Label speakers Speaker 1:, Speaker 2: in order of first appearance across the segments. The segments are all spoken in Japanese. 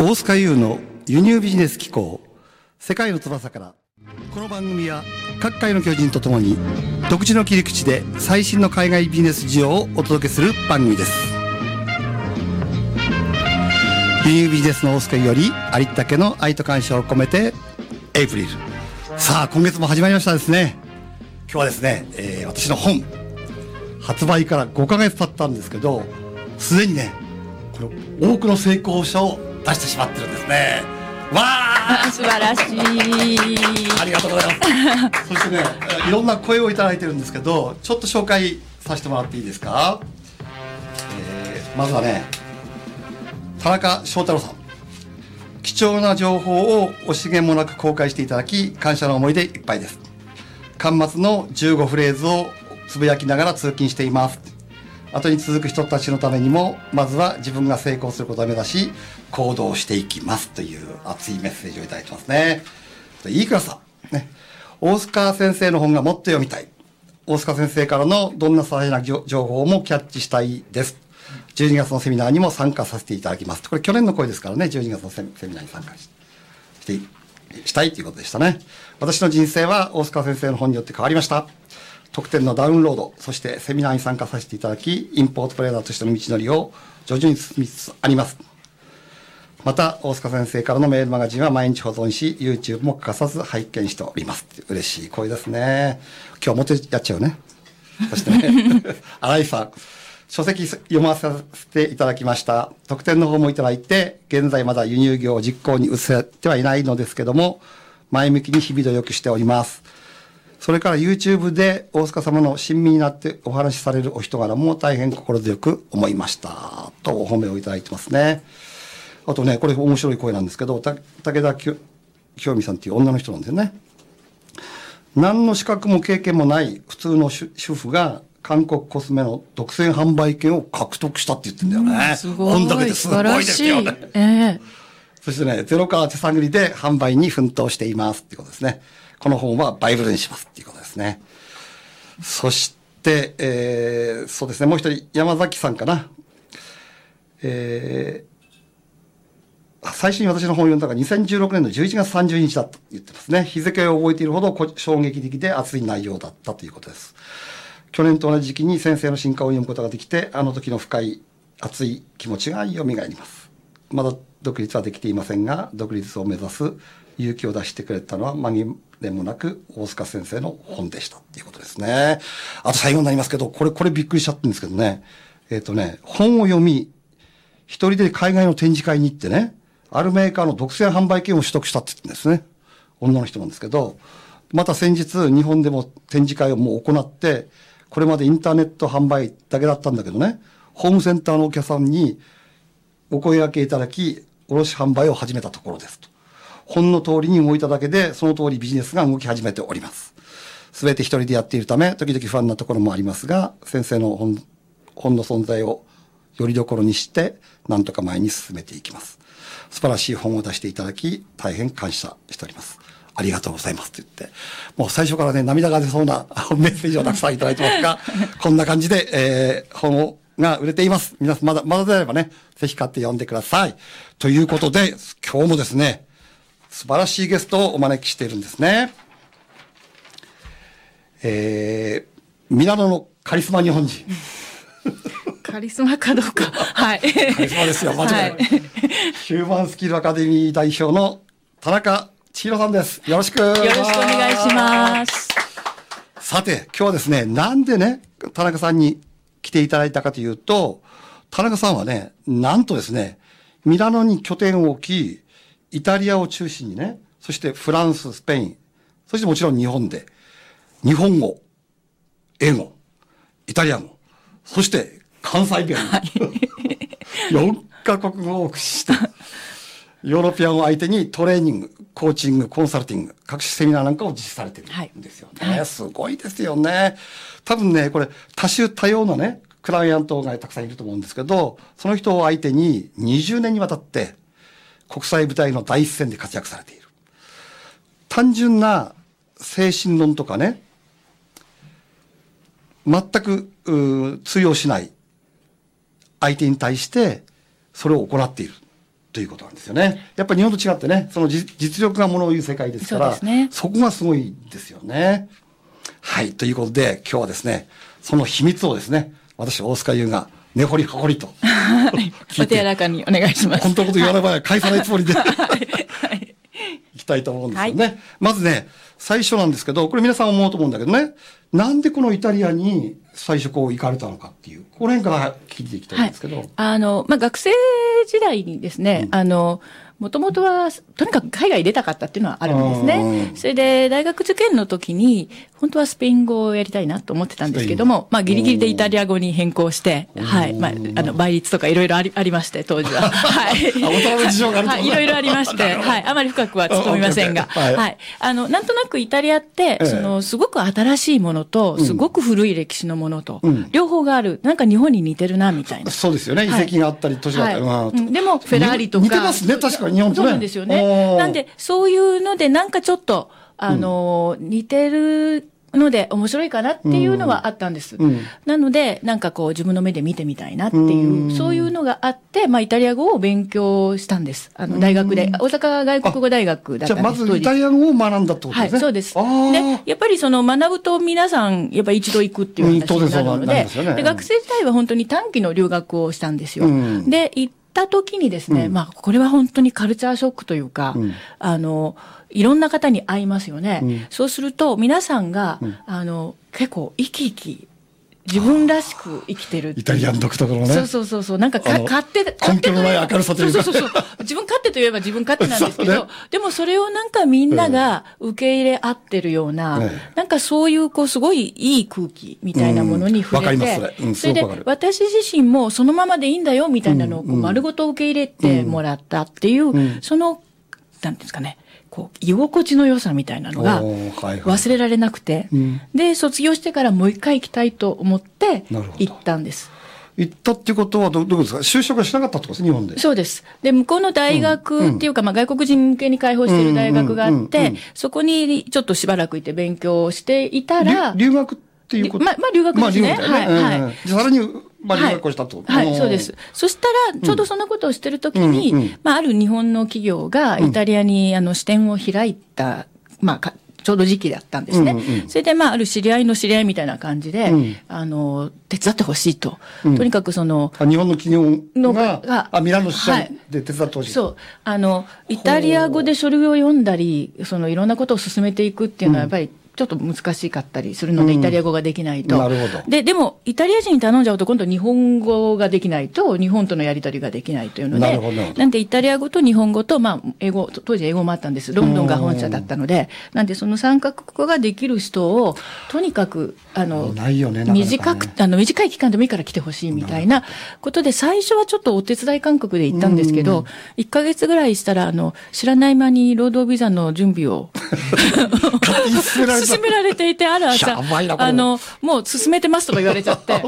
Speaker 1: 大塚優の輸入ビジネス機構世界の翼からこの番組は各界の巨人とともに独自の切り口で最新の海外ビジネス事情をお届けする番組です。輸入ビジネスの大塚優よりありったけの愛と感謝を込めてエイプリル。さあ今月も始まりましたですね。今日はですね、えー私の本発売から5ヶ月経ったんですけどすでにねこの多くの成功者を出してしまってるんですね。わあ
Speaker 2: 素晴らしい。
Speaker 1: ありがとうございます。そしてねえーいろんな声をいただいてるんですけどちょっと紹介させてもらっていいですか、えーまずはね田中翔太郎さん。貴重な情報を惜しげもなく公開していただき感謝の思いでいっぱいです。端末の15フレーズをつぶやきながら通勤しています後に続く人たちのためにもまずは自分が成功することを目指し行動していきますという熱いメッセージをいただいてますね。いいクラスさん。ね。大塚先生の本がもっと読みたい。大塚先生からのどんな些細な情報もキャッチしたいです。12月のセミナーにも参加させていただきます。これ去年の声ですからね。12月のセミナーに参加ししてしたいということでしたね。私の人生は大塚先生の本によって変わりました。特典のダウンロードそしてセミナーに参加させていただきインポートトレーダーとしての道のりを徐々に進みつつあります。また大塚先生からのメールマガジンは毎日保存し YouTube も欠かさず拝見しております。嬉しい声ですね。今日表やっちゃうね。そしてね新井さん書籍読まさせていただきました。特典の方もいただいて現在まだ輸入業を実行に移せてはいないのですけども前向きに日々努力しております。それから YouTube で大塚様の親身になってお話しされるお人柄も大変心強く思いましたとお褒めをいただいてますねあとねこれ面白い声なんですけどた武田清美さんっていう女の人なんですよね何の資格も経験もない普通の主主婦が韓国コスメの独占販売権を獲得したって言ってんだよね。
Speaker 2: すごい。
Speaker 1: こんだけですごいですよね。
Speaker 2: ええ
Speaker 1: そしてね、ゼロカー手探りで販売に奮闘していますってことですね。この本はバイブルにしますっていうことですね。そして、えー、そうですね、もう一人、山崎さんかな。えー、最初に私の本を読んだのが2016年の11月30日だと言ってますね。日付を覚えているほど衝撃的で熱い内容だったということです。去年と同じ時期に先生の進化を読むことができて、あの時の深い熱い気持ちが蘇ります。まだ独立はできていませんが、独立を目指す勇気を出してくれたのは紛れもなく大塚先生の本でしたっていうことですね。あと最後になりますけど、これ、これびっくりしちゃってるんですけどね。えっ、とね、本を読み、一人で海外の展示会に行ってね、あるメーカーの独占販売権を取得したって言ってんですね。女の人なんですけど、また先日日本でも展示会をもう行って、これまでインターネット販売だけだったんだけどね、ホームセンターのお客さんにお声掛けいただき、卸販売を始めたところですと。本の通りに動いただけで、その通りビジネスが動き始めております。すべて一人でやっているため、時々不安なところもありますが、先生の本本の存在をよりどころにして、なんとか前に進めていきます。素晴らしい本を出していただき、大変感謝しております。ありがとうございますって言って、もう最初からね、涙が出そうな メッセージをたくさんいただいてますが、こんな感じで、えー、本をが売れています。皆さん、まだ、まだであればね、ぜひ買って読んでください。ということで、今日もですね、素晴らしいゲストをお招きしているんですね。えー、ミラノのカリスマ日本人。
Speaker 2: カリスマかどうか。はい。
Speaker 1: カリスマですよ、間違いない。
Speaker 2: は
Speaker 1: ヒューマンスキルアカデミー代表の田中千尋さんです。よろしく。よろ
Speaker 2: しくお願いします。
Speaker 1: さて、今日はですね、なんでね、田中さんに来ていただいたかというと、田中さんはね、なんとですね、ミラノに拠点を置き、イタリアを中心にね、そしてフランス、スペイン、そしてもちろん日本で、日本語、英語、イタリア語、そして関西弁、4カ国語を駆使して、ヨーロピアンを相手にトレーニング、コーチング、コンサルティング、各種セミナーなんかを実施されてるんですよね。すごいですよね。多分ね、これ多種多様なね、クライアントがたくさんいると思うんですけど、その人を相手に20年にわたって国際舞台の第一線で活躍されている。単純な精神論とかね、全く通用しない相手に対してそれを行っているとということなんですよね。やっぱり日本と違ってね、そのじ実力がものを言う世界ですから、
Speaker 2: そね
Speaker 1: そこがすごいですよね。はい。ということで、今日はですね、その秘密をですね、私、大塚優が根掘り葉掘りと聞
Speaker 2: お手柔らかにお願いします。
Speaker 1: 本当のこと言わない場合は返さないつもりで、
Speaker 2: はい。
Speaker 1: いきたいと思うんですよね。まずね、最初なんですけど、これ皆さん思うと思うんだけどね、なんでこのイタリアに最初こう行かれたのかっていう、この辺から聞いていきたいんですけど。
Speaker 2: あの、まあ、学生時代にですね、あの、もともとは、とにかく海外出たかったっていうのはあるんですね
Speaker 1: う。ん
Speaker 2: それで、大学受験の時に、本当はスペイン語をやりたいなと思ってたんですけども、まあ、ギリギリでイタリア語に変更して、はい。まあ、あの、倍率とかいろいろありありまして、当時は。はい。はい。いろいろありまして、はい。あまり深くは突っ込みませんが、
Speaker 1: はい
Speaker 2: はい。あの、なんとなくイタリアって
Speaker 1: え、え
Speaker 2: その、すごく新しいものと、すごく古い歴史のものと
Speaker 1: うん、
Speaker 2: 両方がある。なんか日本に似てるな、みたいな。
Speaker 1: そうですよね。遺
Speaker 2: はい
Speaker 1: 跡があったり、都市があったり。
Speaker 2: でも、フェラーリとか。
Speaker 1: 似てますね確かに日本
Speaker 2: そうなんですよ
Speaker 1: お
Speaker 2: ね。
Speaker 1: ー
Speaker 2: なんで、そういうので、なんかちょっと、あのー、似てるので面白いかなっていうのはあったんです。
Speaker 1: うん
Speaker 2: なので、なんかこう、自分の目で見てみたいなって
Speaker 1: う
Speaker 2: いう、そういうのがあって、まあ、イタリア語を勉強したんです。あの、大学で。大阪外国語大学だっ
Speaker 1: じゃあ、
Speaker 2: たんです。
Speaker 1: まずイタリア語を学んだってこと
Speaker 2: はい、
Speaker 1: ですね。
Speaker 2: そうです。
Speaker 1: あー
Speaker 2: で、やっぱりその学ぶと皆さん、やっぱ一度行くっていう
Speaker 1: うん
Speaker 2: 話になるので
Speaker 1: なりますよね、
Speaker 2: で、学生時代は本当に短期の留学をしたんですよ。
Speaker 1: うん
Speaker 2: で、行った時にですね、まあ、これは本当にカルチャーショックというか、
Speaker 1: うん。
Speaker 2: あの、いろんな方に会いますよね。
Speaker 1: うん。
Speaker 2: そうすると、皆さんが、あの、結構生き生き、自分らしく生きてる
Speaker 1: イタリアン独特のね。
Speaker 2: そうそうそうそう。なんかか勝手で、
Speaker 1: 根拠のない明るさというか。
Speaker 2: そうそうそうそう。自分勝手といえば自分勝手なんですけど、
Speaker 1: ね。
Speaker 2: でもそれをなんかみんなが受け入れ合ってるような、
Speaker 1: ええ。
Speaker 2: なんかそういうこうすごいいい空気みたいなものに触れて、
Speaker 1: うん。わかりますそれ。
Speaker 2: で私自身もそのままでいいんだよみたいなのを丸ごと受け入れてもらったっていう、
Speaker 1: ん
Speaker 2: その、なんですかね、こう、居心地の良さみたいなのが忘れられなくて、
Speaker 1: うん。
Speaker 2: で、卒業してからもう一回行きたいと思って行ったんです。
Speaker 1: 行ったっていうことはど、どうですか？就職はしなかったってことです日本で。
Speaker 2: そうです。で、向こうの大学っていうか、まあ外国人向けに開放している大学があ
Speaker 1: うんうんうん
Speaker 2: って
Speaker 1: うん、
Speaker 2: そこにちょっとしばらくいて勉強をしていたら、
Speaker 1: 留留学っていうこと
Speaker 2: まあまあ留学ですね
Speaker 1: まあ留学だよね。
Speaker 2: はい
Speaker 1: うんうんじゃあさらに、まあ留学をしたってこと
Speaker 2: はい、はいそうです。。そしたら、ちょうどそんなことをしてるときに、
Speaker 1: うんうん
Speaker 2: まあ、ある日本の企業がイタリアに、あの支店を開いた、まあか、ちょうど時期だったんですね。
Speaker 1: うんうん
Speaker 2: それで、まあ、ある知り合いの知り合いみたいな感じで、
Speaker 1: うん
Speaker 2: あの、手伝ってほしいと。
Speaker 1: うん
Speaker 2: とにかくその、
Speaker 1: あ日本の企業
Speaker 2: の
Speaker 1: が
Speaker 2: が、
Speaker 1: あ、ミラノ支社
Speaker 2: はい
Speaker 1: で手伝ってほしい。
Speaker 2: そう。あの、イタリア語で書類を読んだり、そのいろんなことを進めていくっていうのはやっぱりちょっと難しかったりするので、
Speaker 1: うん。
Speaker 2: イタリア語ができないと。
Speaker 1: なるほど。
Speaker 2: で、でも、イタリア人に頼んじゃうと今度日本語ができないと、日本とのやり取りができないというので、
Speaker 1: なるほど。な
Speaker 2: んでイタリア語と日本語と、まあ、英語、当時英語もあったんです。ロンドンが本社だったので、なんでその三カ国語ができる人を、とにかく、あの、
Speaker 1: ないよねね。
Speaker 2: 短く、あの、短い期間でもいいから来てほしいみたいなことで、最初はちょっとお手伝い感覚で行ったんですけど、1ヶ月ぐらいしたら、あの、知らない間に労働ビザの準備を
Speaker 1: 勝手に進められた
Speaker 2: 進められていて、ある朝あの、もう進めてますとか言われちゃって、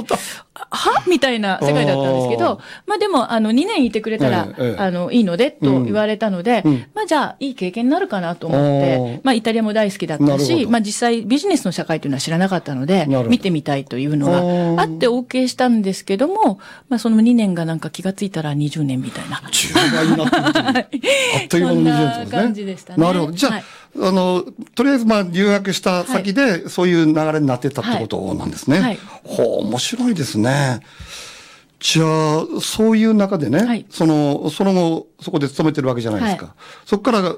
Speaker 2: は？みたいな世界だったんですけど、まあでも、あの、2年いてくれたら、あの、いいので、と言われたので、
Speaker 1: うん。
Speaker 2: まあじゃあ、いい経験になるかなと思って、まあイタリアも大好きだったし、まあ実際ビジネスの社会というのは知らなかったので見てみたいというの
Speaker 1: おー。
Speaker 2: があって OK したんですけども、まあその2年がなんか気がついたら20年みたいな。
Speaker 1: 10倍になってる あっという間の20年ですね。
Speaker 2: そんな感じでしたね。
Speaker 1: なるほど。じゃあ、
Speaker 2: はい
Speaker 1: あの、とりあえずまあ留学した先で、そういう流れになってったってことなんですね。
Speaker 2: はい。
Speaker 1: ほう、面白いですね。じゃあ、そういう中でね、
Speaker 2: はい。
Speaker 1: その、その後、そこで勤めてるわけじゃないですか。
Speaker 2: は
Speaker 1: そこから、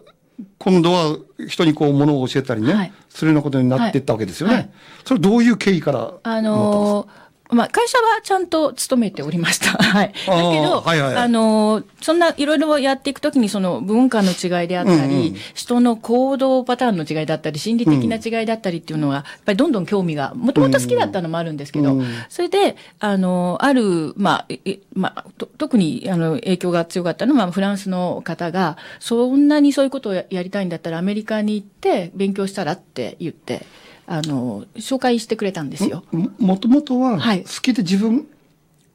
Speaker 1: 今度は人にこう、ものを教えたりね、
Speaker 2: はい。
Speaker 1: するようなことになっていったわけですよね。
Speaker 2: はい。
Speaker 1: それどういう経緯から
Speaker 2: あのーまあ、会社はちゃんと勤めておりました。はい。だけど、
Speaker 1: はいはい
Speaker 2: あのーそんないろいろやっていくときに、その文化の違いであったり、
Speaker 1: うんうん
Speaker 2: 人の行動パターンの違いだったり、心理的な違いだったりっていうのは、やっぱりどんどん興味が、もともと好きだったのもあるんですけど、
Speaker 1: うん
Speaker 2: それで、あのーある、まあ、まあ、と特に、あの、影響が強かったのは、フランスの方が、そんなにそういうことをややりたいんだったら、アメリカに行って勉強したらって言って、あの、紹介してくれたんですよ。
Speaker 1: ももともとは、
Speaker 2: はい
Speaker 1: 好きで自分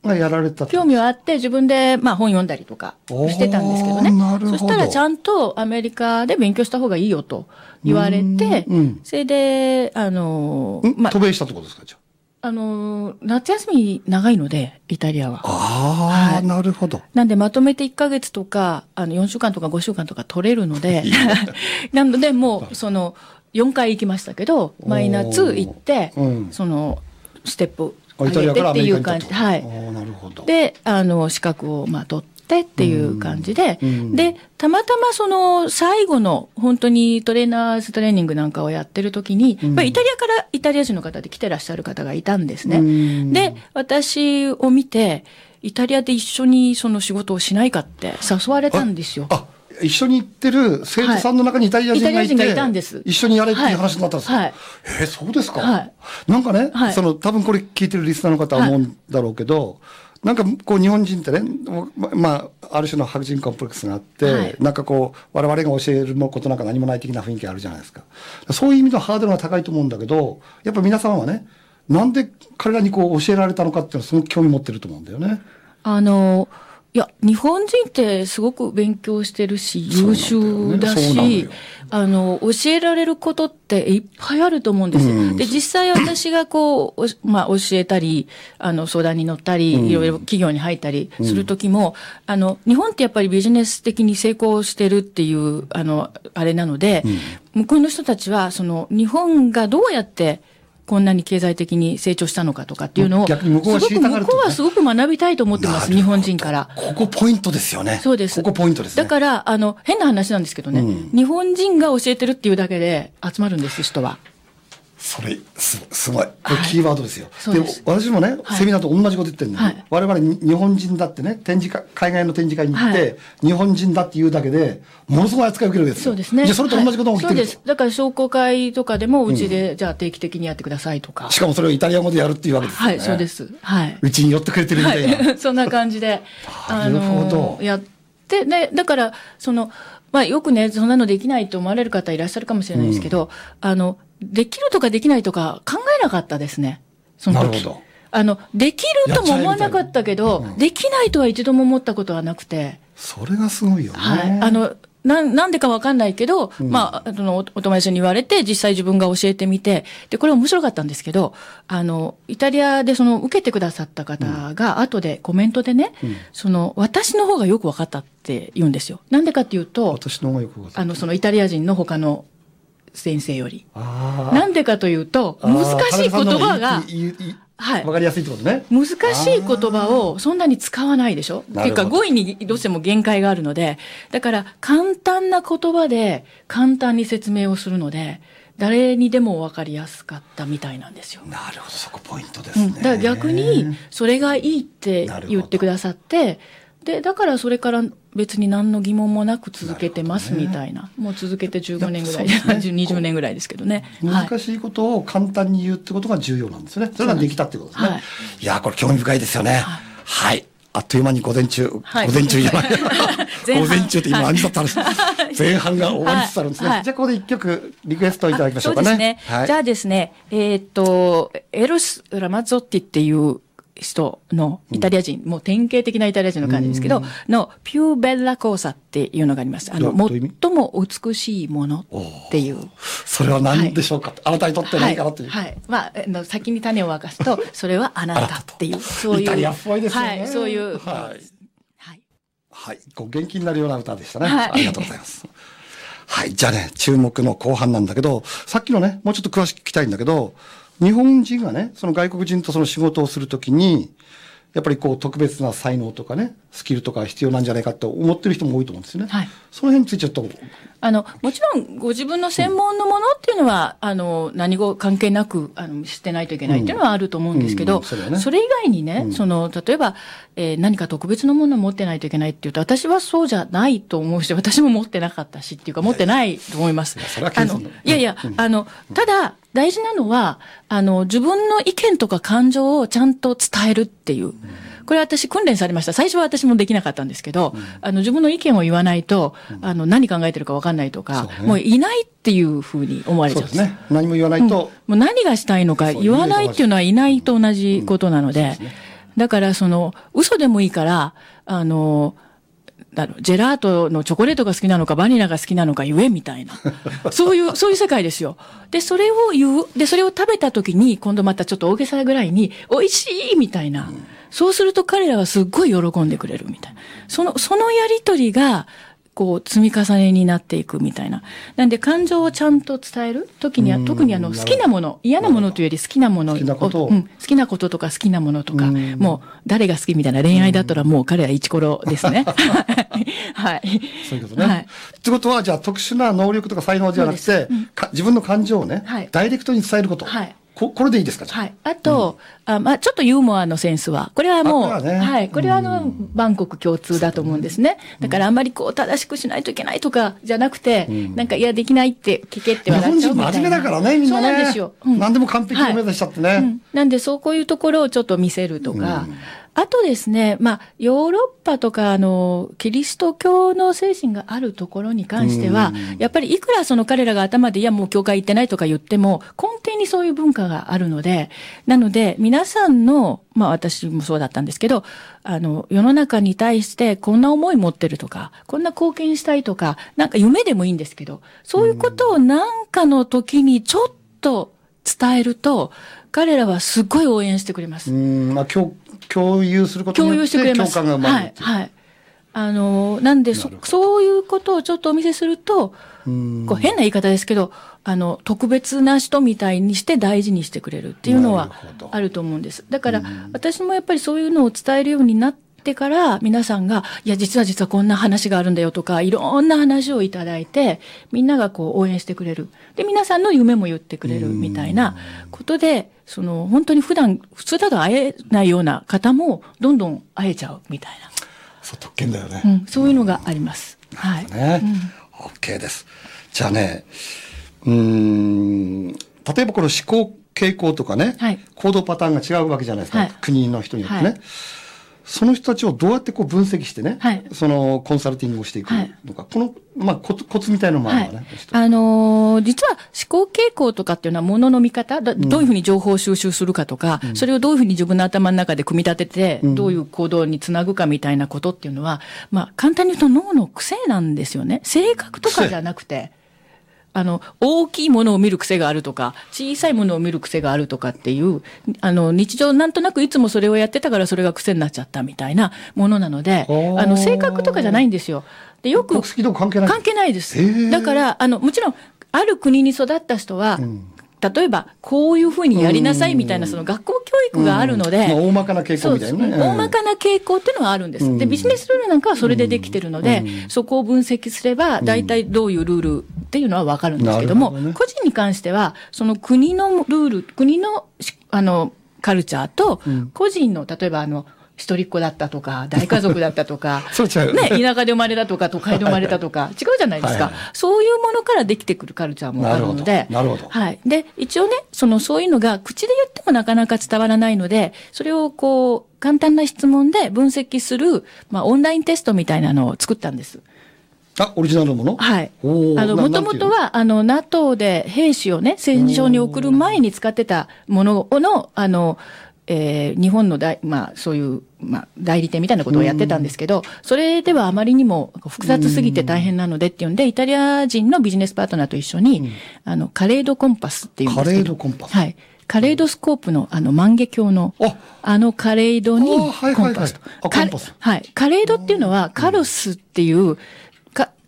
Speaker 1: がやられたって
Speaker 2: 興味はあって、自分で、まあ、本読んだりとかしてたんですけどね。
Speaker 1: おーなるほど
Speaker 2: そしたら、ちゃんとアメリカで勉強した方がいいよと言われて、
Speaker 1: うんうん
Speaker 2: それで、あの
Speaker 1: ん、
Speaker 2: まあ
Speaker 1: 渡、米したってことですかじゃ
Speaker 2: あの、夏休み長いので、イタリアは。
Speaker 1: ああ、
Speaker 2: はい
Speaker 1: なるほど。
Speaker 2: なんでまとめて1ヶ月とか、あの、4週間とか5週間とか取れるので、なのでもう、その、4回行きましたけど、毎夏行って、
Speaker 1: うん。
Speaker 2: その、ステップ上げてっていう感じ。で、はい。で、あの、資格を、まあ、取ってっていう感じで、
Speaker 1: うん。
Speaker 2: で、たまたまその、最後の、本当にトレーナーズトレーニングなんかをやってる時に、
Speaker 1: うん。
Speaker 2: イタリアからイタリア人の方で来てらっしゃる方がいたんですね。
Speaker 1: うん。
Speaker 2: で、私を見て、イタリアで一緒にその仕事をしないかって誘われたんですよ。
Speaker 1: あ、一緒に行ってる生徒さんの中にイタリア人がいて、
Speaker 2: はい
Speaker 1: 一緒にやれっていう話になったんですか、
Speaker 2: はい
Speaker 1: えーそうですか、
Speaker 2: はい。
Speaker 1: なんかね、
Speaker 2: はい。
Speaker 1: その、多分これ聞いてるリスナーの方は思うんだろうけど、なんかこう日本人ってね、ままあ、ある種の白人コンプレックスがあって、
Speaker 2: はい。
Speaker 1: なんかこう、我々が教えることなんか何もない的な雰囲気あるじゃないですか。そういう意味のハードルが高いと思うんだけど、やっぱ皆さんはね、なんで彼らにこう教えられたのかっていうのはすごく興味持ってると思うんだよね。
Speaker 2: あの、いや、日本人ってすごく勉強してるし、優秀だし
Speaker 1: ね、
Speaker 2: あの、教えられることっていっぱいあると思うんです。
Speaker 1: うん。
Speaker 2: で、実際私がこう、おまあ、教えたり、あの、相談に乗ったり、いろいろ企業に入ったりするときも、あの、日本ってやっぱりビジネス的に成功してるっていう、あの、あれなので、向こうの人たちは、その、日本がどうやって、こんなに経済的に成長したのかとかっていうのを、
Speaker 1: 逆に向こうは知り
Speaker 2: すごく
Speaker 1: たがるね
Speaker 2: 向こうはすごく学びたいと思ってます、日本人から。
Speaker 1: ここポイントですよね。
Speaker 2: そうです。
Speaker 1: ここポイントですね。
Speaker 2: だから、あの、変な話なんですけどね、
Speaker 1: うん
Speaker 2: 日本人が教えてるっていうだけで集まるんです、人は。
Speaker 1: それ、す、すごい。これキーワードですよ。でも
Speaker 2: そうです、
Speaker 1: 私もね、
Speaker 2: はい
Speaker 1: セミナーと同じこと言ってるんだよ、
Speaker 2: はい
Speaker 1: 我々に日本人だってね、展示会、海外の展示会に行って、
Speaker 2: はい
Speaker 1: 日本人だって言うだけで、ものすごい扱いを受けるわけですよ。
Speaker 2: そうですね。
Speaker 1: じゃあそれと同じことが起きてると、
Speaker 2: はいそうです。だから商工会とかでも、うちで、じゃあ定期的にやってくださいとか。
Speaker 1: しかもそれをイタリア語でやるっていうわけですよね。
Speaker 2: はい、そうで。す。はい。
Speaker 1: うちに寄ってくれてるみたいな。
Speaker 2: はい、そんな感じで、
Speaker 1: なるほど
Speaker 2: のやって、で、だから、その、まあよくね、そんなのできないと思われる方いらっしゃるかもしれないですけど、あの、できるとかできないとか考えなかったですね。その時。
Speaker 1: なるほど
Speaker 2: あの、できるとも思わなかったけど、できないとは一度も思ったことはなくて、
Speaker 1: それがすごいよね。
Speaker 2: はい。あの、なん、なんでかわかんないけど、まあ、あの、おお友達に言われて、実際自分が教えてみて、で、これ面白かったんですけど、あの、イタリアでその、受けてくださった方が、後でコメントでね、その、私の方がよくわかったって言うんですよ。なんでかっていうと、
Speaker 1: 私の方がよくわかる。
Speaker 2: あの、そのイタリア人の他の先生より。
Speaker 1: あ
Speaker 2: なんでかというと、難しい言葉が、はい
Speaker 1: わかりやすいってことね。
Speaker 2: 難しい言葉をそんなに使わないでしょ？っていうか語彙にどうしても限界があるので、だから簡単な言葉で簡単に説明をするので、誰にでも分かりやすかったみたいなんですよ。
Speaker 1: なるほど、そこポイントですね。
Speaker 2: うん、だから逆に、それがいいって言ってくださって、で、だからそれから別に何の疑問もなく続けてますみたいな。もう続けて15年ぐらい、
Speaker 1: いやそうです
Speaker 2: 20年ぐらいですけどね。はい
Speaker 1: 難しいことを簡単に言うってことが重要なんですね。それができたってことですね。
Speaker 2: はい
Speaker 1: い、やー、これ興味深いですよね。はい。あっという間に午前中、
Speaker 2: はい
Speaker 1: 午前中じゃない。午前中って今
Speaker 2: はい
Speaker 1: 何時だったんです、前半が終わりつつあるんですね。
Speaker 2: はい
Speaker 1: じゃあここで一曲リクエストいただきましょうかね。
Speaker 2: そうですね。
Speaker 1: はい。
Speaker 2: じゃあですね、えーっと、エロス・ラマゾッティっていう人のイタリア人、もう典型的なイタリア人の感じですけど、のピューベッラコーサっていうのがあります。あの、最も美しいものっていう。
Speaker 1: それは何でしょうか、あなたにとって何かなっていう。
Speaker 2: はい。はいまあ、あの先に種を明かすと、それはあなたっていう、そういう。
Speaker 1: イタリアっぽいですよね。
Speaker 2: はい、そういう。
Speaker 1: はい。
Speaker 2: はい。
Speaker 1: はい。こう元気になるような歌でしたね。
Speaker 2: はい
Speaker 1: ありがとうございます。はい。じゃあね、注目の後半なんだけど、さっきのね、もうちょっと詳しく聞きたいんだけど、日本人がね、その外国人とその仕事をするときに、やっぱりこう特別な才能とかね、スキルとか必要なんじゃないかと思ってる人も多いと思うんですよね。
Speaker 2: はい。
Speaker 1: その辺についてちょっと、
Speaker 2: あの、もちろんご自分の専門のものっていうのは、あの、何語関係なく、あの、知ってないといけないっていうのはあると思うんですけど、
Speaker 1: うんうんそれはね。
Speaker 2: それ以外にね、その、例えば、えー何か特別なものを持ってないといけないっていうと、私はそうじゃないと思うし、私も持ってなかったしっていうか、持ってないと思います。
Speaker 1: それは
Speaker 2: あの。
Speaker 1: 謙遜だ、
Speaker 2: いやいや、あの、ただ、大事なのは、あの、自分の意見とか感情をちゃんと伝えるっていう。これ私訓練されました。最初は私もできなかったんですけど、あの、自分の意見を言わないと、あの、何考えてるか分かんないとか、
Speaker 1: そうね
Speaker 2: もういないっていうふうに思われちゃうんです。
Speaker 1: そうですね。何も言わないと、
Speaker 2: もう何がしたいのか言わないっていうのはいないと同じことなので、だからその、嘘でもいいから、あの、ジェラートのチョコレートが好きなのか、バニラが好きなのか言え、みたいな。そういう、そういう世界ですよ。で、それを言う。で、それを食べた時に、今度またちょっと大げさぐらいに、美味しいみたいな。そうすると彼らはすっごい喜んでくれるみたいな。その、そのやりとりが、こう、積み重ねになっていくみたいな。なんで、感情をちゃんと伝える時には、特にあの、好きなもの、嫌なものというより好きなもの
Speaker 1: 好きなことを
Speaker 2: うん、好きなこととか好きなものとか、もう、誰が好きみたいな恋愛だったらもう彼はイチコロですね。はい。
Speaker 1: そういうことね。
Speaker 2: はい。
Speaker 1: ってことは、じゃあ特殊な能力とか才能じゃなくて、か自分の感情をね、
Speaker 2: はい
Speaker 1: ダイレクトに伝えること。
Speaker 2: はい
Speaker 1: ここれでいいですか？
Speaker 2: はい。あと、あまあ、ちょっとユーモアのセンスは、これはもう、
Speaker 1: ね
Speaker 2: はい。これはあの、万国共通だと思うんですね。だからあんまりこう、正しくしないといけないとか、じゃなくて、なんか、いや、できないって聞けって
Speaker 1: 日本人
Speaker 2: 笑っちゃうみたいな。
Speaker 1: 真面目だからね、みんなね。
Speaker 2: そうなんですよ。うん
Speaker 1: 何でも完璧を目指しちゃってね。
Speaker 2: うんなんで、そうこういうところをちょっと見せるとか、あとですね、まあ、ヨーロッパとか、あの、キリスト教の精神があるところに関しては、やっぱりいくらその彼らが頭で、いや、もう教会行ってないとか言っても、根底にそういう文化があるので、なので、皆さんの、まあ、私もそうだったんですけど、あの、世の中に対してこんな思い持ってるとか、こんな貢献したいとか、なんか夢でもいいんですけど、そういうことをなんかの時にちょっと伝えると、彼らはすっごい応援してくれます。
Speaker 1: うん、まあ、共共有することに
Speaker 2: 共有
Speaker 1: よっ
Speaker 2: しててくれます。
Speaker 1: 共感が生ま
Speaker 2: はい、
Speaker 1: れるっていう。
Speaker 2: はい。あの、なんでそ、そういうことをちょっとお見せすると、こう変な言い方ですけど、あの、特別な人みたいにして大事にしてくれるっていうのはあると思うんです。だから、私もやっぱりそういうのを伝えるようになってから、皆さんが、いや、実は実はこんな話があるんだよとか、いろんな話をいただいて、みんながこう応援してくれる。で、皆さんの夢も言ってくれるみたいなことで、その、本当に普段、普通だと会えないような方も、どんどん会えちゃうみたいな。
Speaker 1: そう、特権だよね。
Speaker 2: うん、そういうのがあります。はい。
Speaker 1: ね。OK です。じゃあね、うーん、例えばこの思考傾向とかね、
Speaker 2: はい
Speaker 1: 行動パターンが違うわけじゃないですか。
Speaker 2: はい
Speaker 1: 国の人によってね。
Speaker 2: はい
Speaker 1: その人たちをどうやってこう分析してね、
Speaker 2: はい
Speaker 1: そのコンサルティングをしていくのか、この、まあ、コツコツみたいなのもあ
Speaker 2: はい
Speaker 1: るのね。。
Speaker 2: あのー実は思考傾向とかっていうのはものの見方、だどういうふうに情報を収集するかとか、それをどういうふうに自分の頭の中で組み立てて、どういう行動につなぐかみたいなことっていうのは、まあ、簡単に言うと脳の癖なんですよね。性格とかじゃなくて。あの、大きいものを見る癖があるとか、小さいものを見る癖があるとかっていう、あの、日常なんとなくいつもそれをやってたからそれが癖になっちゃったみたいなものなので、あの、性格とかじゃないんですよ。で、よく
Speaker 1: 関係ない
Speaker 2: 関係ないです。だから、あの、もちろん、ある国に育った人は、例えば、こういうふうにやりなさいみたいな、その学校教育があるので、
Speaker 1: まあ、大まかな傾向みたいなね。
Speaker 2: 大まかな傾向っていうのはあるんです。で、ビジネスルールなんかはそれでできてるので、そこを分析すれば、大体どういうルールっていうのはわかるんですけども、
Speaker 1: どね。
Speaker 2: 個人に関しては、その国のルール、国のし、あの、カルチャーと、個人の、例えばあの、一人っ子だったとか、大家族だったとか ね、田舎で生まれたとか、都会で生まれたとか、違うじゃないですか。そういうものからできてくるカルチャーもあるので、
Speaker 1: なるほどなるほど
Speaker 2: はい。で、一応ね、その、そういうのが口で言ってもなかなか伝わらないので、それをこう、簡単な質問で分析する、まあ、オンラインテストみたいなのを作ったんです。
Speaker 1: あ、オリジナルのもの？
Speaker 2: はい。あの、
Speaker 1: な
Speaker 2: もともとは、あの、NATO で兵士をね、戦場に送る前に使ってたものの、あの、えー日本の大、まあ、そういう、まあ、代理店みたいなことをやってたんですけど、それではあまりにも複雑すぎて大変なのでっていうんで、イタリア人のビジネスパートナーと一緒に、あの、カレードコンパスっていうんですけど。
Speaker 1: カレードコンパス。
Speaker 2: はい。カレードスコープの、あの、万華鏡の
Speaker 1: あ、
Speaker 2: あのカレードにコンパスと。
Speaker 1: あコンパス。
Speaker 2: カはい。カレードっていうのは、カロスっていう、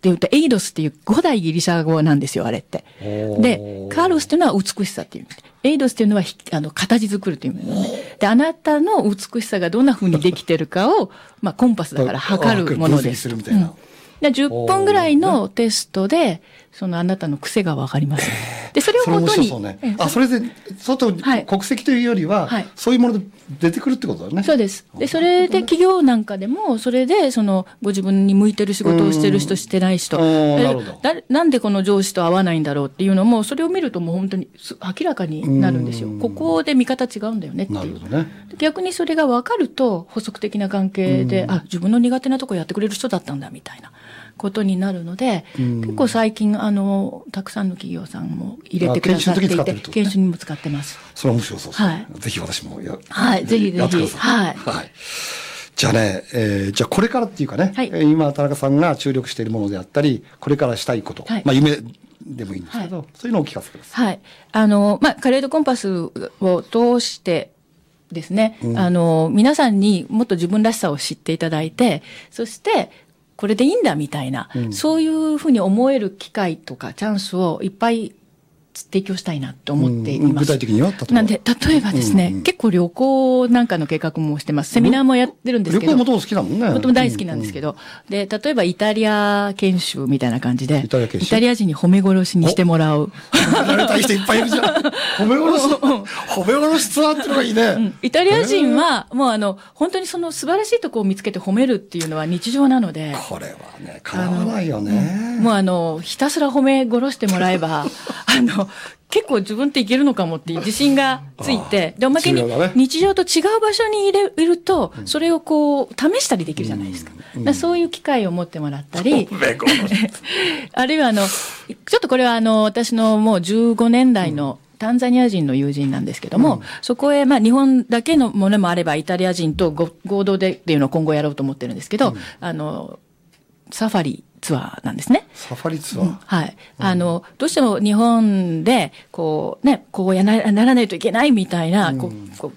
Speaker 2: か、って言うと、エイドスっていう古代ギリシャ語なんですよ、あれって。で、カロスっていうのは美しさっていう。エイドスっていうのはひ、あの、形作るっていう意味なのね。で、あなたの美しさがどんな風にできてるかを、まあ、コンパスだから測るもの
Speaker 1: 分析
Speaker 2: です。
Speaker 1: するみたいな
Speaker 2: うんで10分ぐらいのテストで、そのあなたの癖がわかります。で、それをもとに、
Speaker 1: そうね
Speaker 2: ええ。
Speaker 1: あ、それで、外、
Speaker 2: はい
Speaker 1: 国籍というよりは、
Speaker 2: はい
Speaker 1: そういうもので出てくるってことだね。
Speaker 2: そうです。で、それで企業なんかでも、それで、その、ご自分に向いてる仕事をしてる人、してない人、
Speaker 1: なるほど
Speaker 2: だなんでこの上司と合わないんだろうっていうのも、それを見るともう本当にす明らかになるんですよ。ここで見方違うんだよねっていう
Speaker 1: なるほ。どね。
Speaker 2: で逆にそれが分かると、補足的な関係で、あ、自分の苦手なとこやってくれる人だったんだ、みたいな。ことになるので、結構最近、あの、たくさんの企業さんも入れてくださっていて、
Speaker 1: あ研修
Speaker 2: 研修にも使ってます。
Speaker 1: それは面白そうですね。
Speaker 2: はい
Speaker 1: ぜひ私もや、
Speaker 2: はいぜひぜひ。はい
Speaker 1: はい。じゃあね、えーじゃあこれからっていうかね、
Speaker 2: はい
Speaker 1: えー今田中さんが注力しているものであったり、これからしたいこと、
Speaker 2: はい
Speaker 1: まあ夢でもいいんですけど、
Speaker 2: は
Speaker 1: そういうのをお聞かせください。
Speaker 2: はい。あの、まあ、カレードコンパスを通してですね、あの、皆さんにもっと自分らしさを知っていただいて、そして、これでいいんだみたいな、そういうふうに思える機会とかチャンスをいっぱい提供したいなと思っています。
Speaker 1: うん具体的には？
Speaker 2: なんで、例えばですね、
Speaker 1: うんうん
Speaker 2: 結構旅行なんかの計画もしてます。セミナーもやってるんですけど。
Speaker 1: 旅行もともと好きだもんね。
Speaker 2: もともと大好きなんですけど、で、例えばイタリア研修みたいな感じで、
Speaker 1: イタリア研修？
Speaker 2: ア人に褒め殺しにしてもらう。
Speaker 1: やりたい人いっぱいいるじゃん。褒め殺し、褒め殺しツアーってのがいいね。
Speaker 2: うんイタリア人は、もうあの、本当にその素晴らしいところを見つけて褒めるっていうのは日常なので、
Speaker 1: これはね、かなわないよね。
Speaker 2: もうあの、ひたすら褒め殺してもらえば、あの、結構自分っていけるのかもっていう自信がついて、で、おまけに日常と違う場所にいれいると、それをこう、試したりできるじゃないですか。だからそういう機会を持ってもらったり、あるいはあの、ちょっとこれはあの、私のもう15年来の、タンザニア人の友人なんですけども、そこへ、まあ、日本だけのものもあれば、イタリア人とご合同でっていうのを今後やろうと思ってるんですけど、あの、サファリツアーなんですね。
Speaker 1: サファリツアー。
Speaker 2: はい。あの、どうしても日本で、こう、ね、こうやなならないといけないみたいな、こう、こう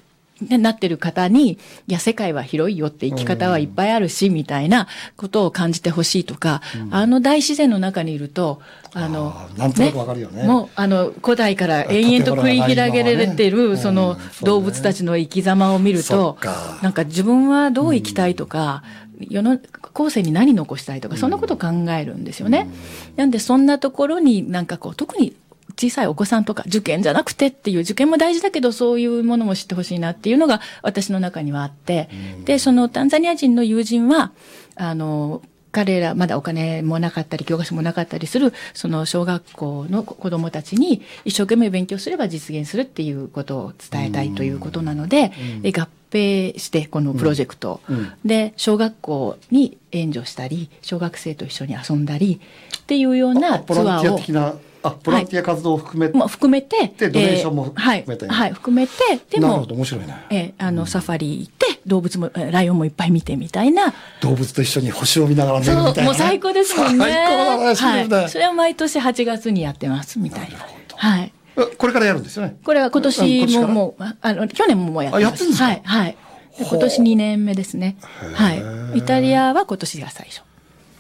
Speaker 2: ね、なってる方に、いや、世界は広いよって生き方はいっぱいあるし、みたいなことを感じてほしいとか、あの大自然の中にいると、あの
Speaker 1: あ、ーなんとなくわかるよね。
Speaker 2: もう、あの、古代から延々と繰り広げられてる、その動物たちの生き様を見る
Speaker 1: そ
Speaker 2: と
Speaker 1: っか、
Speaker 2: なんか自分はどう生きたいとか、世の後世に何残したいとか、そんなことを考えるんですよね。なんで、そんなところになんかこう、特に小さいお子さんとか、受験じゃなくてっていう、受験も大事だけど、そういうものも知ってほしいなっていうのが私の中にはあって、で、そのタンザニア人の友人は、あの、彼ら、まだお金もなかったり、教科書もなかったりする、その小学校の子供たちに一生懸命勉強すれば実現するっていうことを伝えたいということなので、で合併して、このプロジェクトを、で、小学校に援助したり、小学生と一緒に遊んだりっていうようなツ
Speaker 1: ボランティ
Speaker 2: アーを。
Speaker 1: ア的な、あ、ボランティア活動を含めて、
Speaker 2: も含めて、
Speaker 1: でドネーションも
Speaker 2: えーはい
Speaker 1: 含めて
Speaker 2: はい、含めて、でも
Speaker 1: なるほど、、面白いね。
Speaker 2: えーあの、サファリ行って、動物も、えーライオンもいっぱい見てみたいな、
Speaker 1: 動物と一緒に星を見ながら寝るみたいな、ね。
Speaker 2: もう最高ですもんね。
Speaker 1: 最高だね、
Speaker 2: はい。それは毎年8月にやってます、みたいな。
Speaker 1: なるほど
Speaker 2: はい。
Speaker 1: えこれからやるんですよね。
Speaker 2: これは今
Speaker 1: うん
Speaker 2: 年ももう、ああの、去年ももうやってます。
Speaker 1: あやってんですか？
Speaker 2: はい、はい。で今年2年目ですね。はい。イタリアは今年が最初。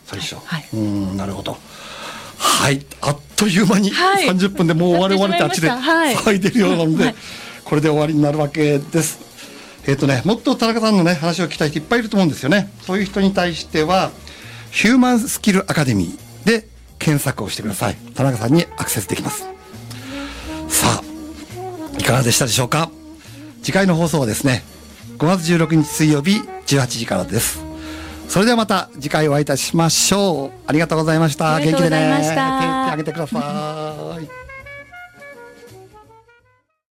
Speaker 1: 最初。
Speaker 2: はい
Speaker 1: うん、なるほど。はい。あっという間に
Speaker 2: はい
Speaker 1: 30分でもう終わり終わりってあっちで騒いでるようなので、
Speaker 2: はい
Speaker 1: これで終わりになるわけです。えっ、とね、もっと田中さんのね、話を聞きたい人いっぱいいると思うんですよね。そういう人に対しては、ヒューマンスキルアカデミーで検索をしてください。田中さんにアクセスできます。さあ、いかがでしたでしょうか？次回の放送はですね、5月16日水曜日18時からです。それではまた次回お会いいたしましょう。
Speaker 2: ありがとうございました。
Speaker 1: 元気でね。手手挙げてください。